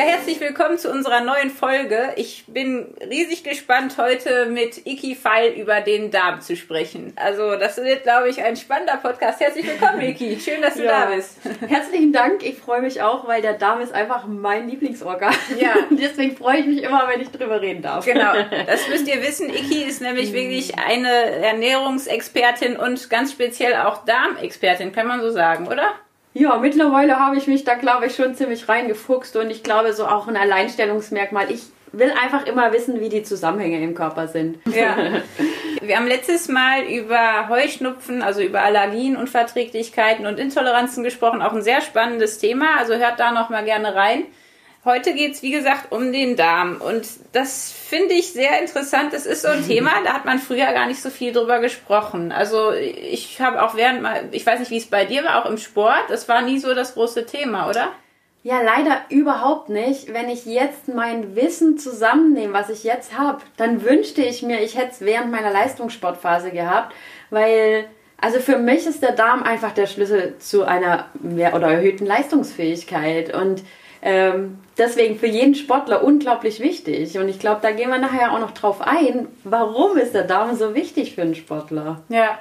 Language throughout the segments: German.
Ja, herzlich willkommen zu unserer neuen Folge. Ich bin riesig gespannt, heute mit Iki Feil über den Darm zu sprechen. Also, das wird, glaube ich, ein spannender Podcast. Herzlich willkommen, Iki. Schön, dass du ja. da bist. Herzlichen Dank. Ich freue mich auch, weil der Darm ist einfach mein Lieblingsorgan. Ja. Deswegen freue ich mich immer, wenn ich drüber reden darf. Genau. Das müsst ihr wissen. Iki ist nämlich wirklich eine Ernährungsexpertin und ganz speziell auch Darmexpertin, kann man so sagen, oder? Ja, mittlerweile habe ich mich da, glaube ich, schon ziemlich reingefuchst und ich glaube, so auch ein Alleinstellungsmerkmal. Ich will einfach immer wissen, wie die Zusammenhänge im Körper sind. Ja. Wir haben letztes Mal über Heuschnupfen, also über Allergien, Unverträglichkeiten und Intoleranzen gesprochen. Auch ein sehr spannendes Thema. Also hört da noch mal gerne rein. Heute geht es, wie gesagt, um den Darm. Und das finde ich sehr interessant. Das ist so ein Thema, da hat man früher gar nicht so viel drüber gesprochen. Also ich habe auch während mal, ich weiß nicht, wie es bei dir war, auch im Sport, das war nie so das große Thema, oder? Ja, leider überhaupt nicht. Wenn ich jetzt mein Wissen zusammennehme, was ich jetzt habe, dann wünschte ich mir, ich hätte es während meiner Leistungssportphase gehabt, weil also für mich ist der Darm einfach der Schlüssel zu einer mehr oder erhöhten Leistungsfähigkeit und ähm, deswegen für jeden Sportler unglaublich wichtig. Und ich glaube, da gehen wir nachher auch noch drauf ein. Warum ist der Darm so wichtig für einen Sportler? Ja.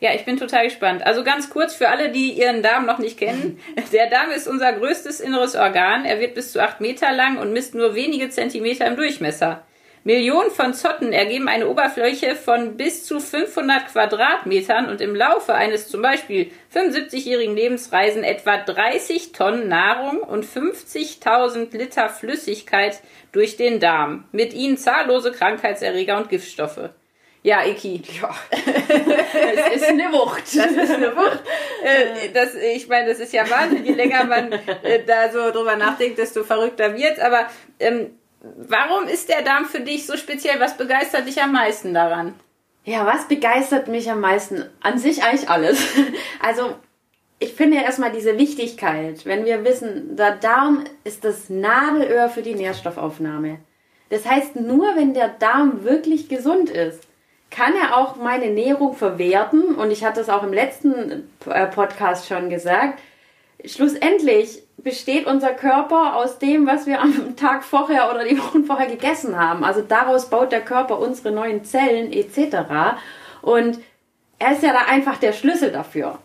Ja, ich bin total gespannt. Also ganz kurz für alle, die ihren Darm noch nicht kennen. Der Darm ist unser größtes inneres Organ. Er wird bis zu acht Meter lang und misst nur wenige Zentimeter im Durchmesser. Millionen von Zotten ergeben eine Oberfläche von bis zu 500 Quadratmetern und im Laufe eines zum Beispiel 75-jährigen Lebensreisen etwa 30 Tonnen Nahrung und 50.000 Liter Flüssigkeit durch den Darm. Mit ihnen zahllose Krankheitserreger und Giftstoffe. Ja, Iki. Ja. das ist eine Wucht. Das ist eine Wucht. Äh, das, ich meine, das ist ja Wahnsinn. Je länger man äh, da so drüber nachdenkt, desto verrückter wird's. Aber ähm, Warum ist der Darm für dich so speziell? Was begeistert dich am meisten daran? Ja, was begeistert mich am meisten? An sich eigentlich alles. Also, ich finde ja erstmal diese Wichtigkeit, wenn wir wissen, der Darm ist das Nadelöhr für die Nährstoffaufnahme. Das heißt, nur wenn der Darm wirklich gesund ist, kann er auch meine Ernährung verwerten. Und ich hatte es auch im letzten äh, Podcast schon gesagt. Schlussendlich besteht unser Körper aus dem, was wir am Tag vorher oder die Wochen vorher gegessen haben. Also daraus baut der Körper unsere neuen Zellen etc. Und er ist ja da einfach der Schlüssel dafür.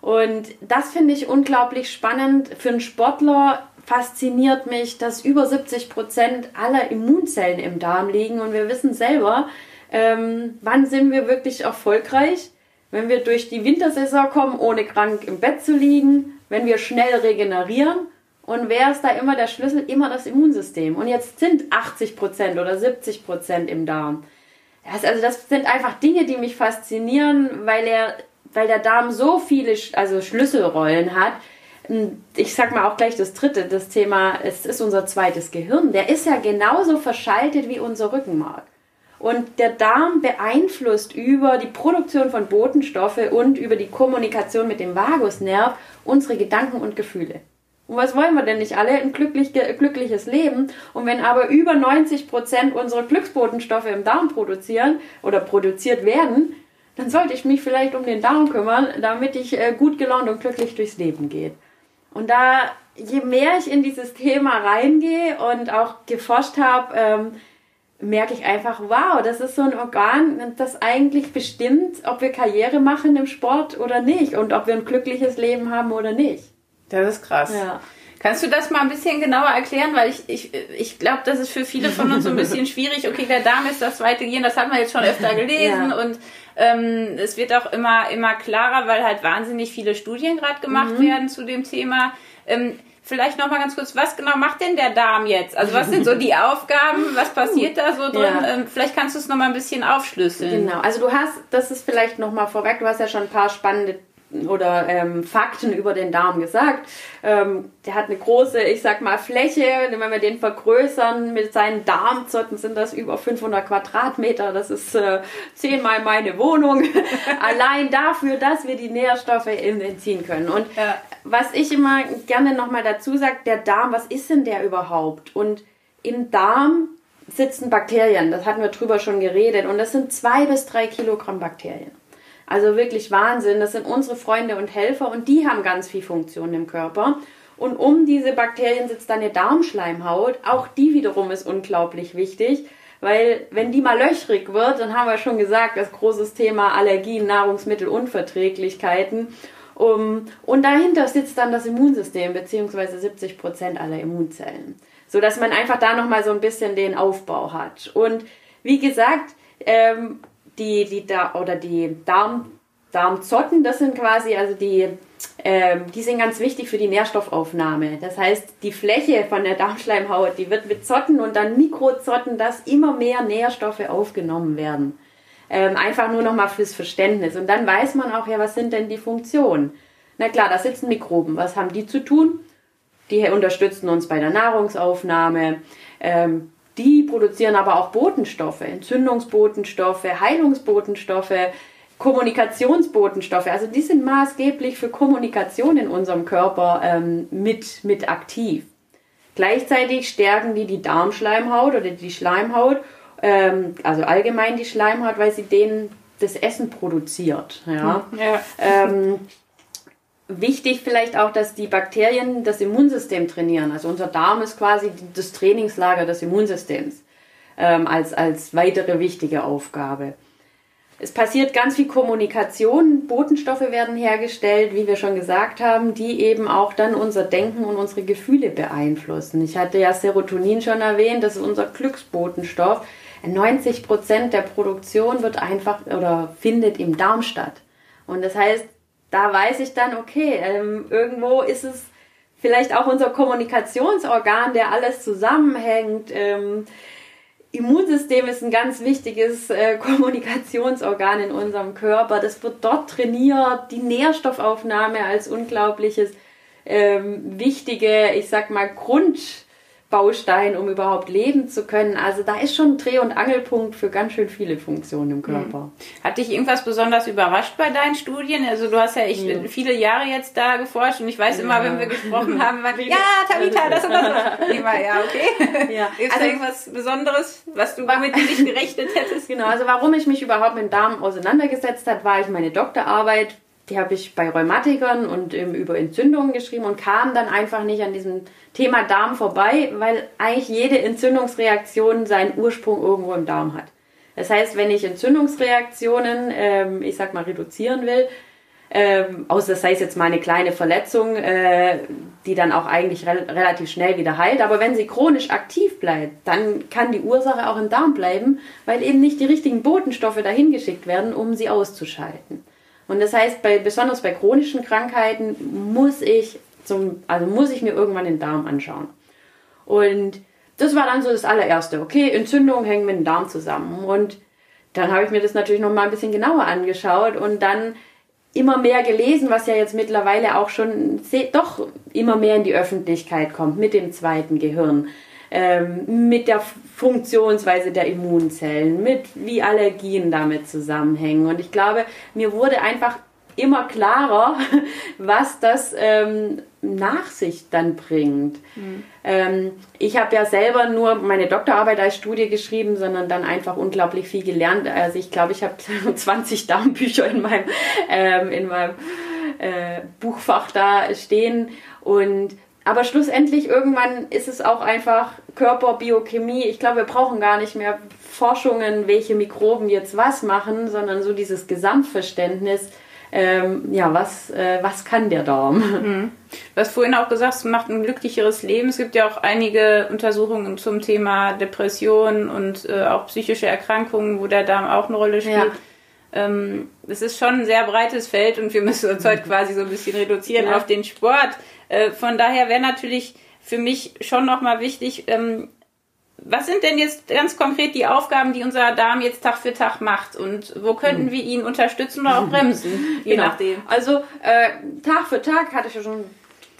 Und das finde ich unglaublich spannend. Für einen Sportler fasziniert mich, dass über 70 Prozent aller Immunzellen im Darm liegen. Und wir wissen selber, ähm, wann sind wir wirklich erfolgreich? Wenn wir durch die Wintersaison kommen, ohne krank im Bett zu liegen, wenn wir schnell regenerieren. Und wer ist da immer der Schlüssel? Immer das Immunsystem. Und jetzt sind 80 Prozent oder 70 Prozent im Darm. Das, also das sind einfach Dinge, die mich faszinieren, weil er, weil der Darm so viele, also Schlüsselrollen hat. Ich sag mal auch gleich das dritte, das Thema, es ist unser zweites Gehirn. Der ist ja genauso verschaltet wie unser Rückenmark. Und der Darm beeinflusst über die Produktion von Botenstoffe und über die Kommunikation mit dem Vagusnerv unsere Gedanken und Gefühle. Und was wollen wir denn nicht alle? Ein glücklich, glückliches Leben. Und wenn aber über 90 Prozent unserer Glücksbotenstoffe im Darm produzieren oder produziert werden, dann sollte ich mich vielleicht um den Darm kümmern, damit ich äh, gut gelaunt und glücklich durchs Leben gehe. Und da, je mehr ich in dieses Thema reingehe und auch geforscht habe, ähm, merke ich einfach, wow, das ist so ein Organ, das eigentlich bestimmt, ob wir Karriere machen im Sport oder nicht und ob wir ein glückliches Leben haben oder nicht. Das ist krass. Ja. Kannst du das mal ein bisschen genauer erklären? Weil ich, ich, ich glaube, das ist für viele von uns so ein bisschen schwierig. Okay, der Darm ist das zweite Gehirn, das haben wir jetzt schon öfter gelesen ja. und ähm, es wird auch immer, immer klarer, weil halt wahnsinnig viele Studien gerade gemacht mhm. werden zu dem Thema. Ähm, vielleicht noch mal ganz kurz, was genau macht denn der Darm jetzt? Also was sind so die Aufgaben? Was passiert da so drin? Ja. Ähm, vielleicht kannst du es noch mal ein bisschen aufschlüsseln. Genau. Also du hast, das ist vielleicht noch mal vorweg. Du hast ja schon ein paar spannende oder ähm, Fakten über den Darm gesagt. Ähm, der hat eine große, ich sag mal, Fläche. Wenn wir den vergrößern mit seinen Darmzotten, sind das über 500 Quadratmeter. Das ist äh, zehnmal meine Wohnung. Allein dafür, dass wir die Nährstoffe entziehen können. Und ja. Was ich immer gerne nochmal dazu sage, der Darm, was ist denn der überhaupt? Und im Darm sitzen Bakterien. Das hatten wir drüber schon geredet. Und das sind zwei bis drei Kilogramm Bakterien. Also wirklich Wahnsinn. Das sind unsere Freunde und Helfer und die haben ganz viel Funktion im Körper. Und um diese Bakterien sitzt dann eine Darmschleimhaut. Auch die wiederum ist unglaublich wichtig, weil wenn die mal löchrig wird, dann haben wir schon gesagt, das großes Thema Allergien, Nahrungsmittelunverträglichkeiten. Um, und dahinter sitzt dann das Immunsystem, beziehungsweise 70 Prozent aller Immunzellen. So dass man einfach da nochmal so ein bisschen den Aufbau hat. Und wie gesagt, ähm, die, die, da oder die Darm, Darmzotten, das sind quasi also die, ähm, die sind ganz wichtig für die Nährstoffaufnahme. Das heißt, die Fläche von der Darmschleimhaut, die wird mit Zotten und dann Mikrozotten, dass immer mehr Nährstoffe aufgenommen werden. Ähm, einfach nur nochmal fürs Verständnis. Und dann weiß man auch, ja, was sind denn die Funktionen? Na klar, da sitzen Mikroben. Was haben die zu tun? Die unterstützen uns bei der Nahrungsaufnahme. Ähm, die produzieren aber auch Botenstoffe, Entzündungsbotenstoffe, Heilungsbotenstoffe, Kommunikationsbotenstoffe. Also die sind maßgeblich für Kommunikation in unserem Körper ähm, mit, mit aktiv. Gleichzeitig stärken die die Darmschleimhaut oder die Schleimhaut, ähm, also allgemein die Schleimhaut, weil sie denen das Essen produziert. Ja. ja. Ähm, wichtig vielleicht auch, dass die Bakterien das Immunsystem trainieren. Also unser Darm ist quasi das Trainingslager des Immunsystems ähm, als, als weitere wichtige Aufgabe. Es passiert ganz viel Kommunikation, Botenstoffe werden hergestellt, wie wir schon gesagt haben, die eben auch dann unser Denken und unsere Gefühle beeinflussen. Ich hatte ja Serotonin schon erwähnt, das ist unser Glücksbotenstoff. 90 Prozent der Produktion wird einfach oder findet im Darm statt. Und das heißt, da weiß ich dann, okay, ähm, irgendwo ist es vielleicht auch unser Kommunikationsorgan, der alles zusammenhängt. Ähm, Immunsystem ist ein ganz wichtiges äh, Kommunikationsorgan in unserem Körper. Das wird dort trainiert. Die Nährstoffaufnahme als unglaubliches ähm, wichtige, ich sag mal, Grund Baustein, um überhaupt leben zu können. Also da ist schon ein Dreh- und Angelpunkt für ganz schön viele Funktionen im Körper. Mhm. Hat dich irgendwas besonders überrascht bei deinen Studien? Also du hast ja echt ja. viele Jahre jetzt da geforscht und ich weiß immer, ja. wenn wir gesprochen haben, war, ja, Tabita, das und das. Immer, ja, okay. Ja. Ist also, irgendwas Besonderes, was du damit nicht gerechnet hättest? Genau, also warum ich mich überhaupt mit dem Darm auseinandergesetzt habe, war ich meine Doktorarbeit die habe ich bei Rheumatikern und über Entzündungen geschrieben und kam dann einfach nicht an diesem Thema Darm vorbei, weil eigentlich jede Entzündungsreaktion seinen Ursprung irgendwo im Darm hat. Das heißt, wenn ich Entzündungsreaktionen, ähm, ich sag mal, reduzieren will, ähm, außer sei es jetzt mal eine kleine Verletzung, äh, die dann auch eigentlich re relativ schnell wieder heilt. Aber wenn sie chronisch aktiv bleibt, dann kann die Ursache auch im Darm bleiben, weil eben nicht die richtigen Botenstoffe dahin geschickt werden, um sie auszuschalten. Und das heißt, bei, besonders bei chronischen Krankheiten muss ich zum, also muss ich mir irgendwann den Darm anschauen. Und das war dann so das allererste. Okay, Entzündung hängt mit dem Darm zusammen. Und dann habe ich mir das natürlich noch mal ein bisschen genauer angeschaut und dann immer mehr gelesen, was ja jetzt mittlerweile auch schon doch immer mehr in die Öffentlichkeit kommt mit dem zweiten Gehirn ähm, mit der Funktionsweise der Immunzellen, mit wie Allergien damit zusammenhängen. Und ich glaube, mir wurde einfach immer klarer, was das ähm, nach sich dann bringt. Mhm. Ähm, ich habe ja selber nur meine Doktorarbeit als Studie geschrieben, sondern dann einfach unglaublich viel gelernt. Also ich glaube, ich habe 20 Darmbücher in meinem, ähm, in meinem äh, Buchfach da stehen und aber schlussendlich irgendwann ist es auch einfach Körperbiochemie. Ich glaube, wir brauchen gar nicht mehr Forschungen, welche Mikroben jetzt was machen, sondern so dieses Gesamtverständnis. Ähm, ja, was, äh, was kann der Darm? Mhm. Du hast vorhin auch gesagt, es macht ein glücklicheres Leben. Es gibt ja auch einige Untersuchungen zum Thema Depression und äh, auch psychische Erkrankungen, wo der Darm auch eine Rolle spielt. Ja. Ähm, es ist schon ein sehr breites Feld und wir müssen uns heute quasi so ein bisschen reduzieren ja. auf den Sport. Äh, von daher wäre natürlich für mich schon nochmal wichtig, ähm, was sind denn jetzt ganz konkret die Aufgaben, die unser Darm jetzt Tag für Tag macht und wo könnten mhm. wir ihn unterstützen oder auch bremsen, je genau. nachdem? Also äh, Tag für Tag hatte ich ja schon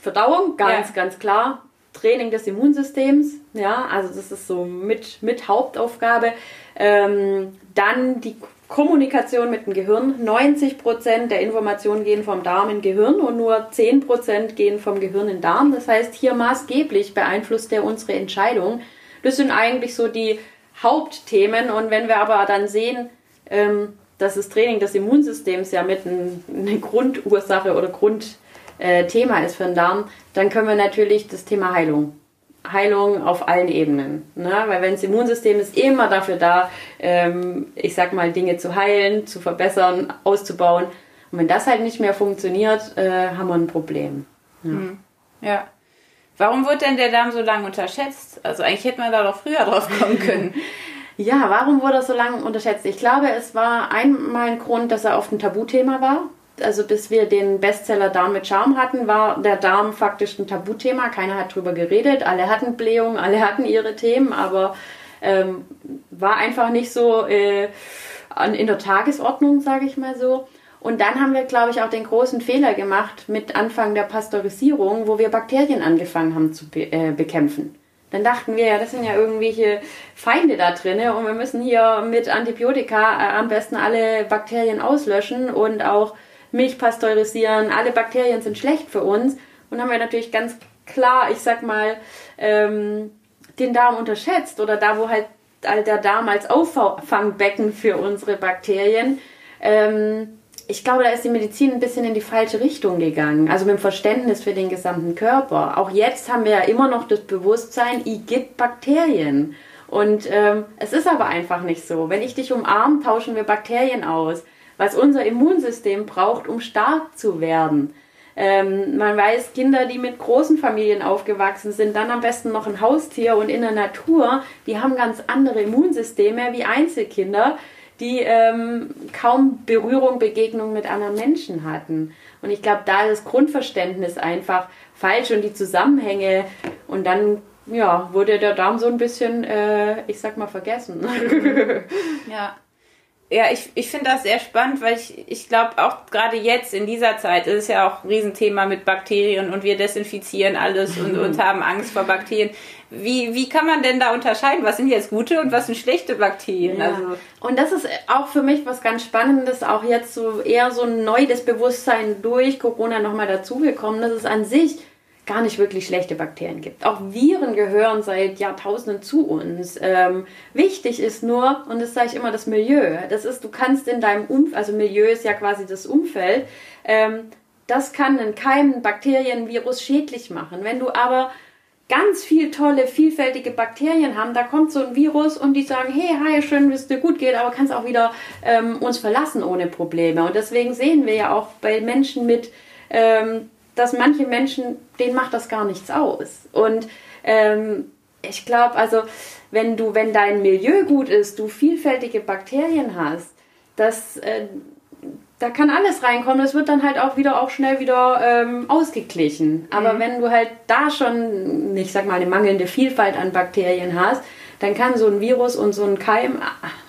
Verdauung, ganz, ja. ganz klar. Training des Immunsystems, ja, also das ist so mit, mit Hauptaufgabe. Ähm, dann die Kommunikation mit dem Gehirn. 90% der Informationen gehen vom Darm in Gehirn und nur 10% gehen vom Gehirn in Darm. Das heißt, hier maßgeblich beeinflusst er unsere Entscheidung. Das sind eigentlich so die Hauptthemen. Und wenn wir aber dann sehen, ähm, dass das Training des Immunsystems ja mit eine Grundursache oder Grund äh, Thema ist für den Darm, dann können wir natürlich das Thema Heilung Heilung auf allen Ebenen. Ne? Weil wenn das Immunsystem ist immer dafür da, ähm, ich sag mal, Dinge zu heilen, zu verbessern, auszubauen. Und wenn das halt nicht mehr funktioniert, äh, haben wir ein Problem. Ja. Mhm. ja. Warum wird denn der Darm so lange unterschätzt? Also eigentlich hätte man da doch früher drauf kommen können. ja, warum wurde er so lange unterschätzt? Ich glaube, es war einmal ein Grund, dass er oft ein Tabuthema war also bis wir den Bestseller Darm mit Charme hatten, war der Darm faktisch ein Tabuthema. Keiner hat drüber geredet. Alle hatten Blähungen, alle hatten ihre Themen, aber ähm, war einfach nicht so äh, in der Tagesordnung, sage ich mal so. Und dann haben wir, glaube ich, auch den großen Fehler gemacht mit Anfang der Pasteurisierung, wo wir Bakterien angefangen haben zu be äh, bekämpfen. Dann dachten wir ja, das sind ja irgendwelche Feinde da drinne und wir müssen hier mit Antibiotika äh, am besten alle Bakterien auslöschen und auch Milch pasteurisieren, alle Bakterien sind schlecht für uns. Und haben wir natürlich ganz klar, ich sag mal, ähm, den Darm unterschätzt oder da, wo halt der Darm als Auffangbecken für unsere Bakterien. Ähm, ich glaube, da ist die Medizin ein bisschen in die falsche Richtung gegangen. Also mit dem Verständnis für den gesamten Körper. Auch jetzt haben wir ja immer noch das Bewusstsein, ich gibt Bakterien. Und ähm, es ist aber einfach nicht so. Wenn ich dich umarme, tauschen wir Bakterien aus was unser Immunsystem braucht, um stark zu werden. Ähm, man weiß, Kinder, die mit großen Familien aufgewachsen sind, dann am besten noch ein Haustier und in der Natur, die haben ganz andere Immunsysteme wie Einzelkinder, die ähm, kaum Berührung, Begegnung mit anderen Menschen hatten. Und ich glaube, da ist das Grundverständnis einfach falsch und die Zusammenhänge. Und dann ja, wurde der Darm so ein bisschen, äh, ich sag mal, vergessen. ja. Ja, ich, ich finde das sehr spannend, weil ich, ich glaube auch gerade jetzt in dieser Zeit ist es ja auch ein Riesenthema mit Bakterien und wir desinfizieren alles und, und haben Angst vor Bakterien. Wie, wie kann man denn da unterscheiden, was sind jetzt gute und was sind schlechte Bakterien? Ja. Also und das ist auch für mich was ganz Spannendes, auch jetzt so eher so ein neues Bewusstsein durch Corona nochmal dazugekommen, dass es an sich gar nicht wirklich schlechte Bakterien gibt. Auch Viren gehören seit Jahrtausenden zu uns. Ähm, wichtig ist nur, und das sage ich immer, das Milieu. Das ist, du kannst in deinem Umfeld, also Milieu ist ja quasi das Umfeld, ähm, das kann einen Keim, Bakterien, Virus schädlich machen. Wenn du aber ganz viel tolle, vielfältige Bakterien haben, da kommt so ein Virus und die sagen, hey, hi, schön, dass es dir gut geht, aber kannst auch wieder ähm, uns verlassen ohne Probleme. Und deswegen sehen wir ja auch bei Menschen mit ähm, dass manche Menschen, denen macht das gar nichts aus. Und ähm, ich glaube, also wenn du, wenn dein Milieu gut ist, du vielfältige Bakterien hast, das, äh, da kann alles reinkommen. Das wird dann halt auch wieder auch schnell wieder ähm, ausgeglichen. Aber mhm. wenn du halt da schon, ich sag mal, eine mangelnde Vielfalt an Bakterien hast, dann kann so ein Virus und so ein Keim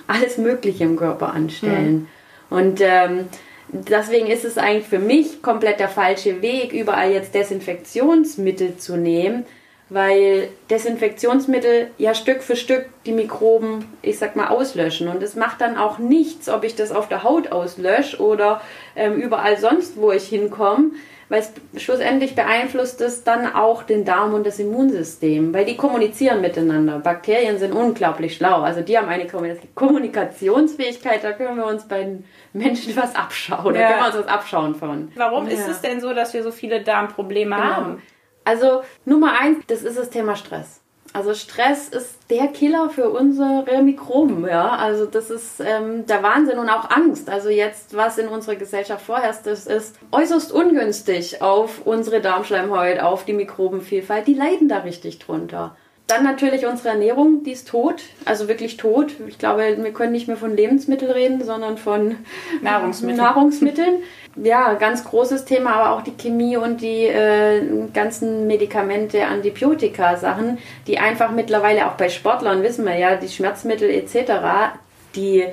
alles Mögliche im Körper anstellen. Mhm. Und ähm, deswegen ist es eigentlich für mich komplett der falsche Weg, überall jetzt Desinfektionsmittel zu nehmen, weil Desinfektionsmittel ja Stück für Stück die Mikroben, ich sag mal, auslöschen. Und es macht dann auch nichts, ob ich das auf der Haut auslösche oder ähm, überall sonst, wo ich hinkomme, weil es schlussendlich beeinflusst es dann auch den Darm und das Immunsystem, weil die kommunizieren miteinander. Bakterien sind unglaublich schlau, also die haben eine Kommunikationsfähigkeit, da können wir uns bei den Menschen was abschauen, ja. da können wir uns was abschauen von. Warum ja. ist es denn so, dass wir so viele Darmprobleme genau. haben? Also Nummer eins, das ist das Thema Stress. Also Stress ist der Killer für unsere Mikroben, ja. Also das ist ähm, der Wahnsinn und auch Angst. Also jetzt, was in unserer Gesellschaft vorherrscht, das ist äußerst ungünstig auf unsere Darmschleimhaut, auf die Mikrobenvielfalt. Die leiden da richtig drunter. Dann natürlich unsere Ernährung, die ist tot, also wirklich tot. Ich glaube, wir können nicht mehr von Lebensmitteln reden, sondern von Nahrungsmitteln. Nahrungsmitteln. Ja, ganz großes Thema, aber auch die Chemie und die äh, ganzen Medikamente, Antibiotika-Sachen, die einfach mittlerweile auch bei Sportlern, wissen wir ja, die Schmerzmittel etc., die,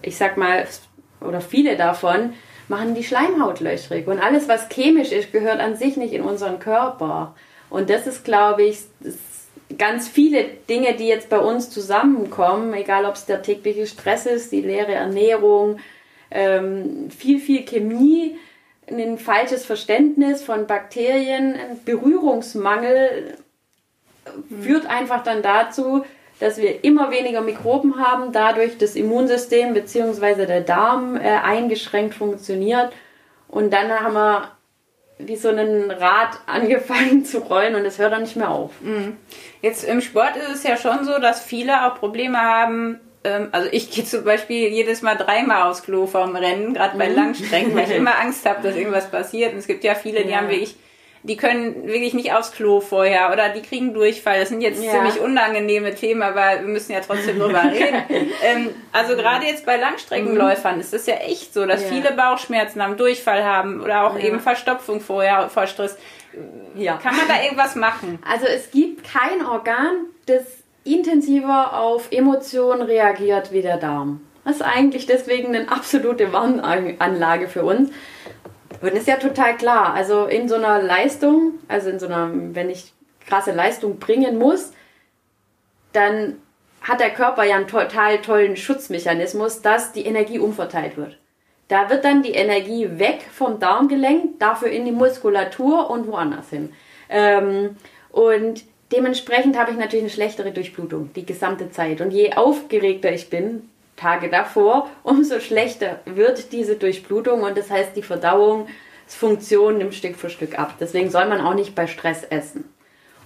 ich sag mal, oder viele davon, machen die Schleimhaut löchrig. Und alles, was chemisch ist, gehört an sich nicht in unseren Körper. Und das ist, glaube ich, ganz viele Dinge, die jetzt bei uns zusammenkommen, egal ob es der tägliche Stress ist, die leere Ernährung, ähm, viel, viel Chemie, ein falsches Verständnis von Bakterien, Berührungsmangel führt einfach dann dazu, dass wir immer weniger Mikroben haben, dadurch das Immunsystem bzw. der Darm äh, eingeschränkt funktioniert und dann haben wir wie so ein Rad angefangen zu rollen und es hört dann nicht mehr auf. Mhm. Jetzt im Sport ist es ja schon so, dass viele auch Probleme haben. ähm, Also ich gehe zum Beispiel jedes Mal dreimal aufs Klo vorm Rennen, gerade bei Langstrecken, weil ich immer Angst habe, dass irgendwas passiert. Und es gibt ja viele, die Ja. haben wirklich, die können wirklich nicht aufs Klo vorher oder die kriegen Durchfall. Das sind jetzt Ja. ziemlich unangenehme Themen, aber wir müssen ja trotzdem drüber reden. ähm, also gerade jetzt bei Langstreckenläufern ist es ja echt so, dass Ja. viele Bauchschmerzen haben, Durchfall haben oder auch Ja. eben Verstopfung vorher vor Stress. Ja. Kann man da irgendwas machen? Also es gibt kein Organ, das intensiver auf Emotionen reagiert wie der Darm. Das ist eigentlich deswegen eine absolute Warnanlage für uns. Und ist ja total klar. Also in so einer Leistung, also in so einer, wenn ich krasse Leistung bringen muss, dann hat der Körper ja einen total tollen Schutzmechanismus, dass die Energie umverteilt wird. Da wird dann die Energie weg vom Darm gelenkt, dafür in die Muskulatur und woanders hin. Ähm, und dementsprechend habe ich natürlich eine schlechtere Durchblutung die gesamte Zeit. Und je aufgeregter ich bin, Tage davor, umso schlechter wird diese Durchblutung und das heißt, die Verdauungsfunktion nimmt Stück für Stück ab. Deswegen soll man auch nicht bei Stress essen.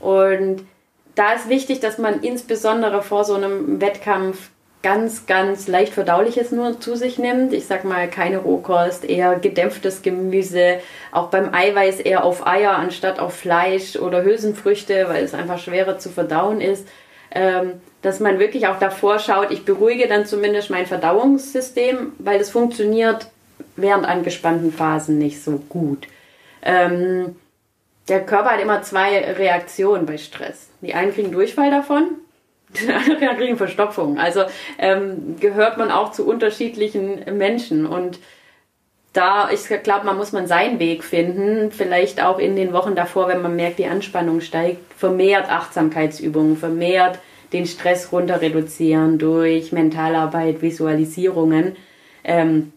Und da ist wichtig, dass man insbesondere vor so einem Wettkampf ganz, ganz leicht verdauliches nur zu sich nimmt. Ich sag mal, keine Rohkost, eher gedämpftes Gemüse, auch beim Eiweiß eher auf Eier anstatt auf Fleisch oder Hülsenfrüchte, weil es einfach schwerer zu verdauen ist. Ähm, dass man wirklich auch davor schaut, ich beruhige dann zumindest mein Verdauungssystem, weil es funktioniert während angespannten Phasen nicht so gut. Ähm, der Körper hat immer zwei Reaktionen bei Stress. Die einen kriegen Durchfall davon, die anderen kriegen Verstopfung. Also ähm, gehört man auch zu unterschiedlichen Menschen und da, ich glaube, man muss man seinen Weg finden, vielleicht auch in den Wochen davor, wenn man merkt, die Anspannung steigt, vermehrt Achtsamkeitsübungen, vermehrt den Stress runter reduzieren durch Mentalarbeit, Visualisierungen. Ähm,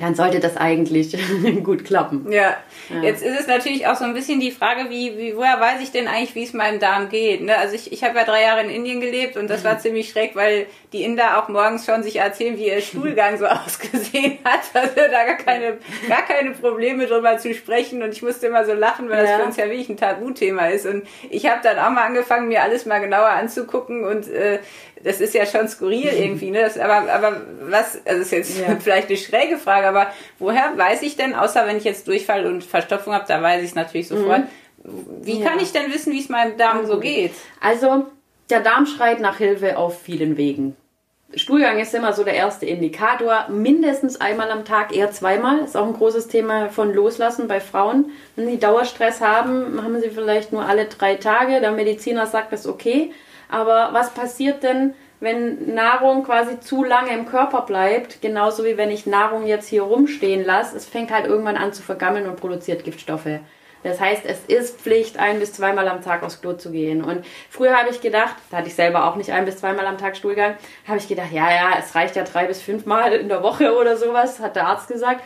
dann sollte das eigentlich gut klappen. Ja. jetzt ist es natürlich auch so ein bisschen die Frage, wie, wie woher weiß ich denn eigentlich, wie es meinem Darm geht? Ne? Also ich, ich habe ja drei Jahre in Indien gelebt und das war ziemlich schräg, weil die Inder auch morgens schon sich erzählen, wie ihr Stuhlgang so ausgesehen hat. Also da gar keine, gar keine Probleme drüber zu sprechen und ich musste immer so lachen, weil das Ja. für uns ja wirklich ein Tabuthema ist. Und ich habe dann auch mal angefangen, mir alles mal genauer anzugucken und äh, das ist ja schon skurril irgendwie, ne? Das, aber, aber was, also das ist jetzt Ja. vielleicht eine schräge Frage, aber woher weiß ich denn, außer wenn ich jetzt Durchfall und Verstopfung habe, da weiß ich es natürlich sofort. Wie Ja. kann ich denn wissen, wie es meinem Darm so geht? Also, der Darm schreit nach Hilfe auf vielen Wegen. Stuhlgang ist immer so der erste Indikator. Mindestens einmal am Tag, eher zweimal. Ist auch ein großes Thema von Loslassen bei Frauen. Wenn sie Dauerstress haben, haben sie vielleicht nur alle drei Tage. Der Mediziner sagt das okay. Aber was passiert denn, wenn Nahrung quasi zu lange im Körper bleibt? Genauso wie wenn ich Nahrung jetzt hier rumstehen lasse. Es fängt halt irgendwann an zu vergammeln und produziert Giftstoffe. Das heißt, es ist Pflicht, ein bis zweimal am Tag aufs Klo zu gehen. Und früher habe ich gedacht, da hatte ich selber auch nicht ein bis zweimal am Tag Stuhlgang, habe ich gedacht, ja, ja, es reicht ja drei bis fünfmal in der Woche oder sowas, hat der Arzt gesagt.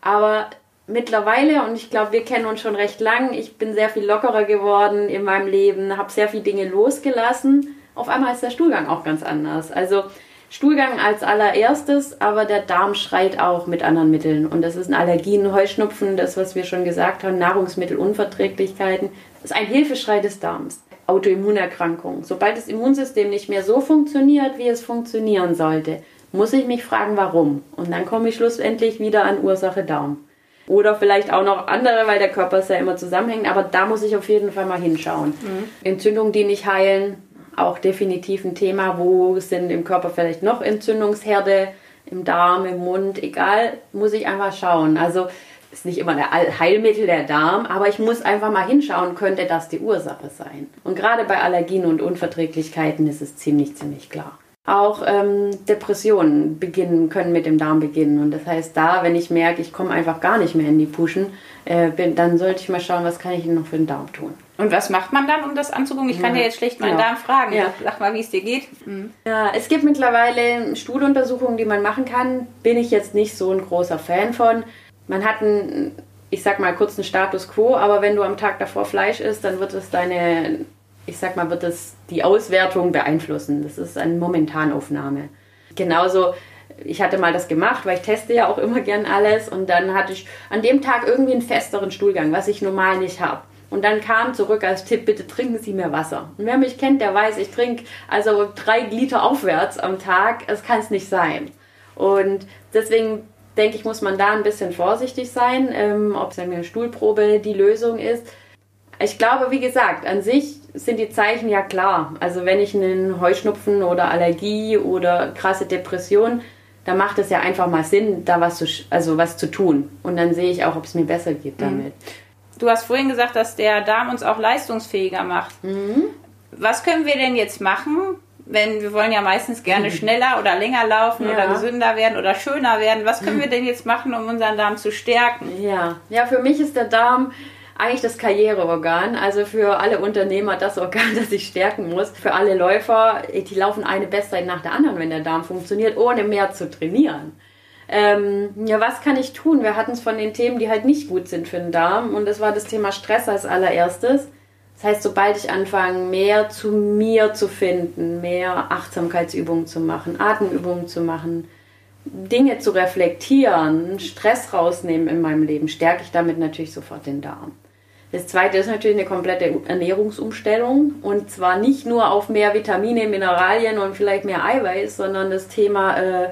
Aber mittlerweile, und ich glaube, wir kennen uns schon recht lang, ich bin sehr viel lockerer geworden in meinem Leben, habe sehr viele Dinge losgelassen. Auf einmal ist der Stuhlgang auch ganz anders. Also Stuhlgang als allererstes, aber der Darm schreit auch mit anderen Mitteln. Und das ist ein Allergien, Heuschnupfen, das, was wir schon gesagt haben, Nahrungsmittelunverträglichkeiten. Das ist ein Hilfeschrei des Darms. Autoimmunerkrankungen. Sobald das Immunsystem nicht mehr so funktioniert, wie es funktionieren sollte, muss ich mich fragen, warum. Und dann komme ich schlussendlich wieder an Ursache Darm. Oder vielleicht auch noch andere, weil der Körper ist ja immer zusammenhängt. Aber da muss ich auf jeden Fall mal hinschauen. Entzündungen, die nicht heilen, auch definitiv ein Thema. Wo sind im Körper vielleicht noch Entzündungsherde? Im Darm, im Mund, egal, muss ich einfach schauen. Also ist nicht immer der All- Heilmittel der Darm, aber ich muss einfach mal hinschauen, könnte das die Ursache sein. Und gerade bei Allergien und Unverträglichkeiten ist es ziemlich, ziemlich klar. Auch ähm, Depressionen beginnen, können mit dem Darm beginnen. Und das heißt, da, wenn ich merke, ich komme einfach gar nicht mehr in die Puschen, äh, bin, dann sollte ich mal schauen, was kann ich denn noch für den Darm tun. Und was macht man dann, um das anzugucken? Ich kann Ja. ja jetzt schlecht meinen Ja. Darm fragen. Ja. Sag mal, wie es dir geht. Ja, es gibt mittlerweile Stuhluntersuchungen, die man machen kann. Bin ich jetzt nicht so ein großer Fan von. Man hat einen, ich sag mal, kurzen Status quo, aber wenn du am Tag davor Fleisch isst, dann wird es deine, ich sag mal, wird es die Auswertung beeinflussen. Das ist eine Momentanaufnahme. Genauso ich hatte mal das gemacht, weil ich teste ja auch immer gern alles. Und dann hatte ich an dem Tag irgendwie einen festeren Stuhlgang, was ich normal nicht habe. Und dann kam zurück als Tipp, bitte trinken Sie mehr Wasser. Und wer mich kennt, der weiß, ich trinke also drei Liter aufwärts am Tag. Das kann es nicht sein. Und deswegen denke ich, muss man da ein bisschen vorsichtig sein, ähm, ob eine Stuhlprobe die Lösung ist. Ich glaube, wie gesagt, an sich sind die Zeichen ja klar. Also wenn ich einen Heuschnupfen oder Allergie oder krasse Depression, dann macht es ja einfach mal Sinn, da was zu, also was zu tun. Und dann sehe ich auch, ob es mir besser geht mhm. damit. Du hast vorhin gesagt, dass der Darm uns auch leistungsfähiger macht. Mhm. Was können wir denn jetzt machen, wenn wir wollen ja meistens gerne schneller oder länger laufen ja. oder gesünder werden oder schöner werden. Was können wir denn jetzt machen, um unseren Darm zu stärken? Ja, ja, für mich ist der Darm eigentlich das Karriereorgan, also für alle Unternehmer das Organ, das ich stärken muss. Für alle Läufer, die laufen eine Bestzeit nach der anderen, wenn der Darm funktioniert, ohne mehr zu trainieren. Ähm, ja, was kann ich tun? Wir hatten es von den Themen, die halt nicht gut sind für den Darm und das war das Thema Stress als allererstes. Das heißt, sobald ich anfange, mehr zu mir zu finden, mehr Achtsamkeitsübungen zu machen, Atemübungen zu machen, Dinge zu reflektieren, Stress rausnehmen in meinem Leben, stärke ich damit natürlich sofort den Darm. Das zweite ist natürlich eine komplette Ernährungsumstellung und zwar nicht nur auf mehr Vitamine, Mineralien und vielleicht mehr Eiweiß, sondern das Thema, äh,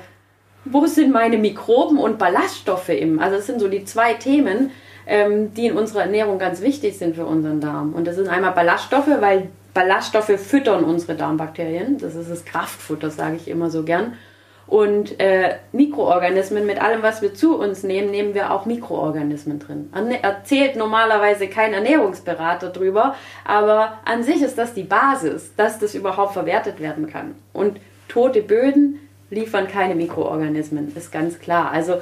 wo sind meine Mikroben und Ballaststoffe im? Also es sind so die zwei Themen, ähm, die in unserer Ernährung ganz wichtig sind für unseren Darm. Und das sind einmal Ballaststoffe, weil Ballaststoffe füttern unsere Darmbakterien. Das ist das Kraftfutter, sage ich immer so gern. Und äh, Mikroorganismen, mit allem, was wir zu uns nehmen, nehmen wir auch Mikroorganismen drin. Erzählt normalerweise kein Ernährungsberater drüber, aber an sich ist das die Basis, dass das überhaupt verwertet werden kann. Und tote Böden liefern keine Mikroorganismen, ist ganz klar. Also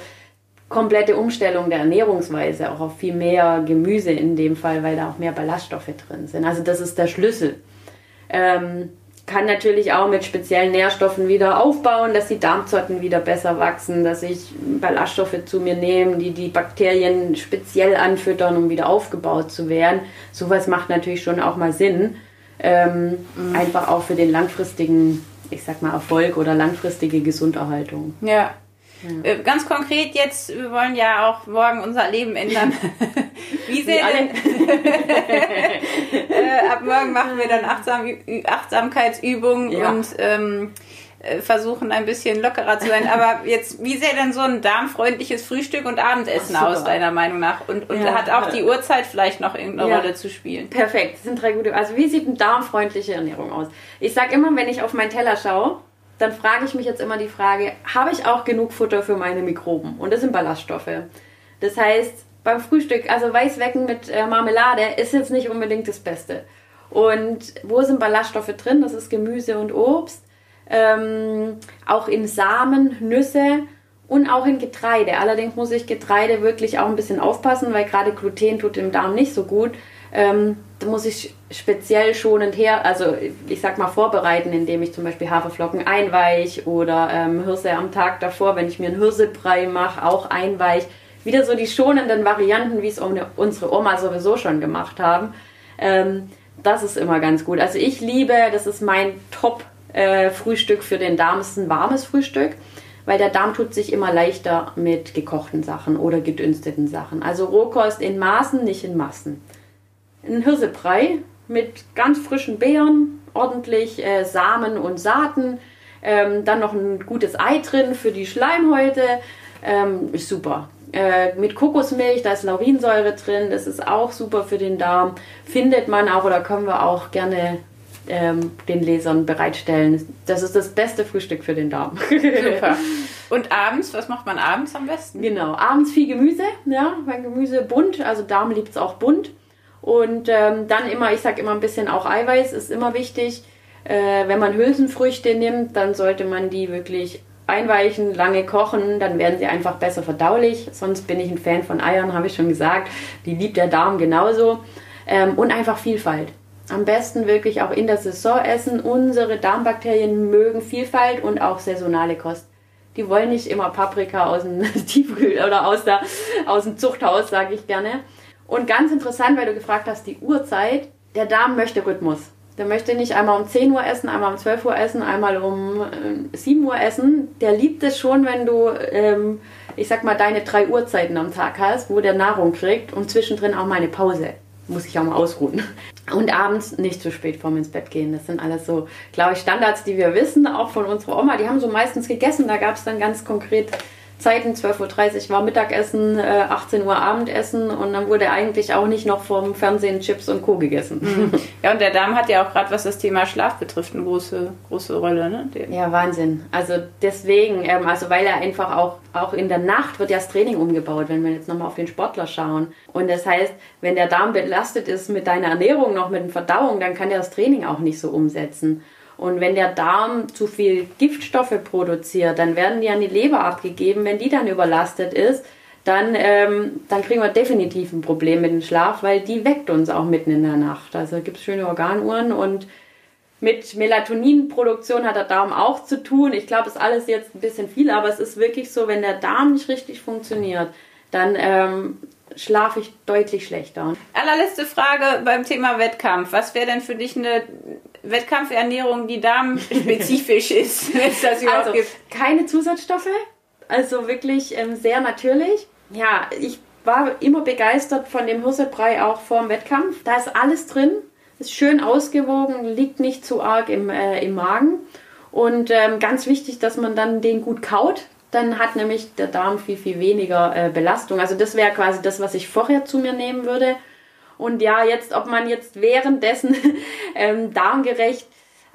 komplette Umstellung der Ernährungsweise, auch auf viel mehr Gemüse in dem Fall, weil da auch mehr Ballaststoffe drin sind. Also das ist der Schlüssel. Ähm, kann natürlich auch mit speziellen Nährstoffen wieder aufbauen, dass die Darmzotten wieder besser wachsen, dass ich Ballaststoffe zu mir nehme, die die Bakterien speziell anfüttern, um wieder aufgebaut zu werden. Sowas macht natürlich schon auch mal Sinn. Ähm, mhm. Einfach auch für den langfristigen, ich sag mal, Erfolg oder langfristige Gesunderhaltung. Ja, ja. Äh, ganz konkret jetzt, wir wollen ja auch morgen unser Leben ändern. Wie sehen denn? äh, ab morgen machen wir dann Achtsam, Achtsamkeitsübungen ja. und ähm, äh, versuchen ein bisschen lockerer zu sein. Aber jetzt, wie sähe denn so ein darmfreundliches Frühstück und Abendessen Ach, aus, deiner Meinung nach? Und, und ja. hat auch die Uhrzeit vielleicht noch irgendeine ja. Rolle zu spielen? Perfekt, das sind drei gute. Also wie sieht eine darmfreundliche Ernährung aus? Ich sage immer, wenn ich auf meinen Teller schaue, dann frage ich mich jetzt immer die Frage, habe ich auch genug Futter für meine Mikroben? Und das sind Ballaststoffe. Das heißt, beim Frühstück, also Weißwecken mit äh, Marmelade ist jetzt nicht unbedingt das Beste. Und wo sind Ballaststoffe drin? Das ist Gemüse und Obst. Ähm, auch in Samen, Nüsse und auch in Getreide. Allerdings muss ich Getreide wirklich auch ein bisschen aufpassen, weil gerade Gluten tut dem Darm nicht so gut. Ähm, da muss ich speziell schonend her, also ich sag mal vorbereiten, indem ich zum Beispiel Haferflocken einweich oder ähm, Hirse am Tag davor, wenn ich mir einen Hirsebrei mache, auch einweich. Wieder so die schonenden Varianten, wie es unsere Oma sowieso schon gemacht haben. Ähm, das ist immer ganz gut. Also ich liebe, das ist mein Top-Frühstück äh, für den Darm, ist ein warmes Frühstück weil der Darm tut sich immer leichter mit gekochten Sachen oder gedünsteten Sachen. Also Rohkost in Maßen, nicht in Massen ein Hirsebrei mit ganz frischen Beeren, ordentlich äh, Samen und Saaten, ähm, dann noch ein gutes Ei drin für die Schleimhäute. Ähm, ist super. Äh, mit Kokosmilch, da ist Laurinsäure drin, das ist auch super für den Darm. Findet man auch oder können wir auch gerne ähm, den Lesern bereitstellen. Das ist das beste Frühstück für den Darm. Super. Und abends, was macht man abends am besten? Genau, abends viel Gemüse, ja, weil Gemüse bunt, also Darm liebt es auch bunt. Und ähm, dann immer, ich sage immer ein bisschen auch Eiweiß ist immer wichtig. Äh, wenn man Hülsenfrüchte nimmt, dann sollte man die wirklich einweichen, lange kochen, dann werden sie einfach besser verdaulich. Sonst bin ich ein Fan von Eiern, habe ich schon gesagt. Die liebt der Darm genauso. Ähm, und einfach Vielfalt. Am besten wirklich auch in der Saison essen. Unsere Darmbakterien mögen Vielfalt und auch saisonale Kost. Die wollen nicht immer Paprika aus dem Tiefkühl oder aus, der, aus dem Zuchthaus, sage ich gerne. Und ganz interessant, weil du gefragt hast, die Uhrzeit. Der Darm möchte Rhythmus. Der möchte nicht einmal um 10 Uhr essen, einmal um 12 Uhr essen, einmal um äh, 7 Uhr essen. Der liebt es schon, wenn du, ähm, ich sag mal, deine drei Uhrzeiten am Tag hast, wo der Nahrung kriegt und zwischendrin auch mal eine Pause. Muss ich auch mal ausruhen. Und abends nicht zu spät vorm ins Bett gehen. Das sind alles so, glaube ich, Standards, die wir wissen, auch von unserer Oma. Die haben so meistens gegessen. Da gab es dann ganz konkret Zeiten, 12.30 Uhr war Mittagessen, 18 äh, Uhr Abendessen und dann wurde eigentlich auch nicht noch vom Fernsehen Chips und Co. gegessen. Mhm. Ja, und der Darm hat ja auch gerade, was das Thema Schlaf betrifft, eine große, große Rolle. Ne? Ja, Wahnsinn. Also deswegen, ähm, also weil er einfach auch, auch in der Nacht wird ja das Training umgebaut, wenn wir jetzt nochmal auf den Sportler schauen. Und das heißt, wenn der Darm belastet ist mit deiner Ernährung, noch mit der Verdauung, dann kann er das Training auch nicht so umsetzen. Und wenn der Darm zu viel Giftstoffe produziert, dann werden die an die Leber abgegeben. Wenn die dann überlastet ist, dann, ähm, dann kriegen wir definitiv ein Problem mit dem Schlaf, weil die weckt uns auch mitten in der Nacht. Also gibt es schöne Organuhren und mit Melatoninproduktion hat der Darm auch zu tun. Ich glaube, es ist alles jetzt ein bisschen viel, aber es ist wirklich so, wenn der Darm nicht richtig funktioniert, dann ähm, schlafe ich deutlich schlechter. Allerletzte Frage beim Thema Wettkampf. Was wäre denn für dich eine Wettkampfernährung, die darmspezifisch ist, wenn es das überhaupt also, gibt? Keine Zusatzstoffe, also wirklich ähm, sehr natürlich. Ja, ich war immer begeistert von dem Hirsebrei auch vor dem Wettkampf. Da ist alles drin, ist schön ausgewogen, liegt nicht zu arg im, äh, im Magen. Und ähm, ganz wichtig, dass man dann den gut kaut. Dann hat nämlich der Darm viel, viel weniger äh, Belastung. Also das wäre quasi das, was ich vorher zu mir nehmen würde. Und ja, jetzt, ob man jetzt währenddessen ähm, darmgerecht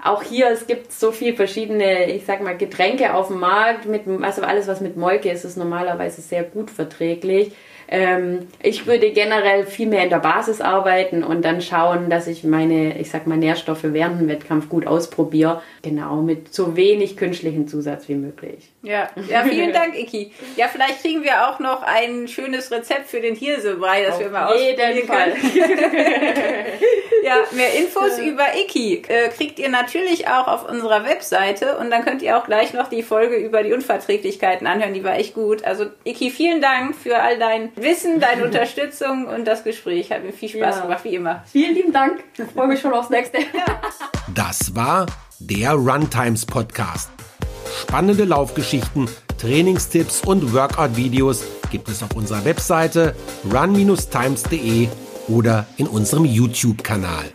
auch hier, es gibt so viel verschiedene, ich sag mal, Getränke auf dem Markt. Mit, also alles, was mit Molke ist, ist normalerweise sehr gut verträglich. Ähm, ich würde generell viel mehr in der Basis arbeiten und dann schauen, dass ich meine, ich sag mal, Nährstoffe während dem Wettkampf gut ausprobiere. Genau, mit so wenig künstlichen Zusatz wie möglich. Ja, ja vielen Dank, Iki. Ja, vielleicht kriegen wir auch noch ein schönes Rezept für den Hirsebrei, das Auf wir mal ausprobieren Fall. ja, mehr Infos über Iki äh, kriegt ihr natürlich auch auf unserer Webseite und dann könnt ihr auch gleich noch die Folge über die Unverträglichkeiten anhören, die war echt gut. Also Iki, vielen Dank für all dein Wissen, deine Unterstützung und das Gespräch. Hat mir viel Spaß ja. gemacht, wie immer. Vielen lieben Dank. Ich freue mich schon aufs nächste. Das war der Runtimes Podcast. Spannende Laufgeschichten, Trainingstipps und Workout-Videos gibt es auf unserer Webseite run-times.de oder in unserem YouTube-Kanal.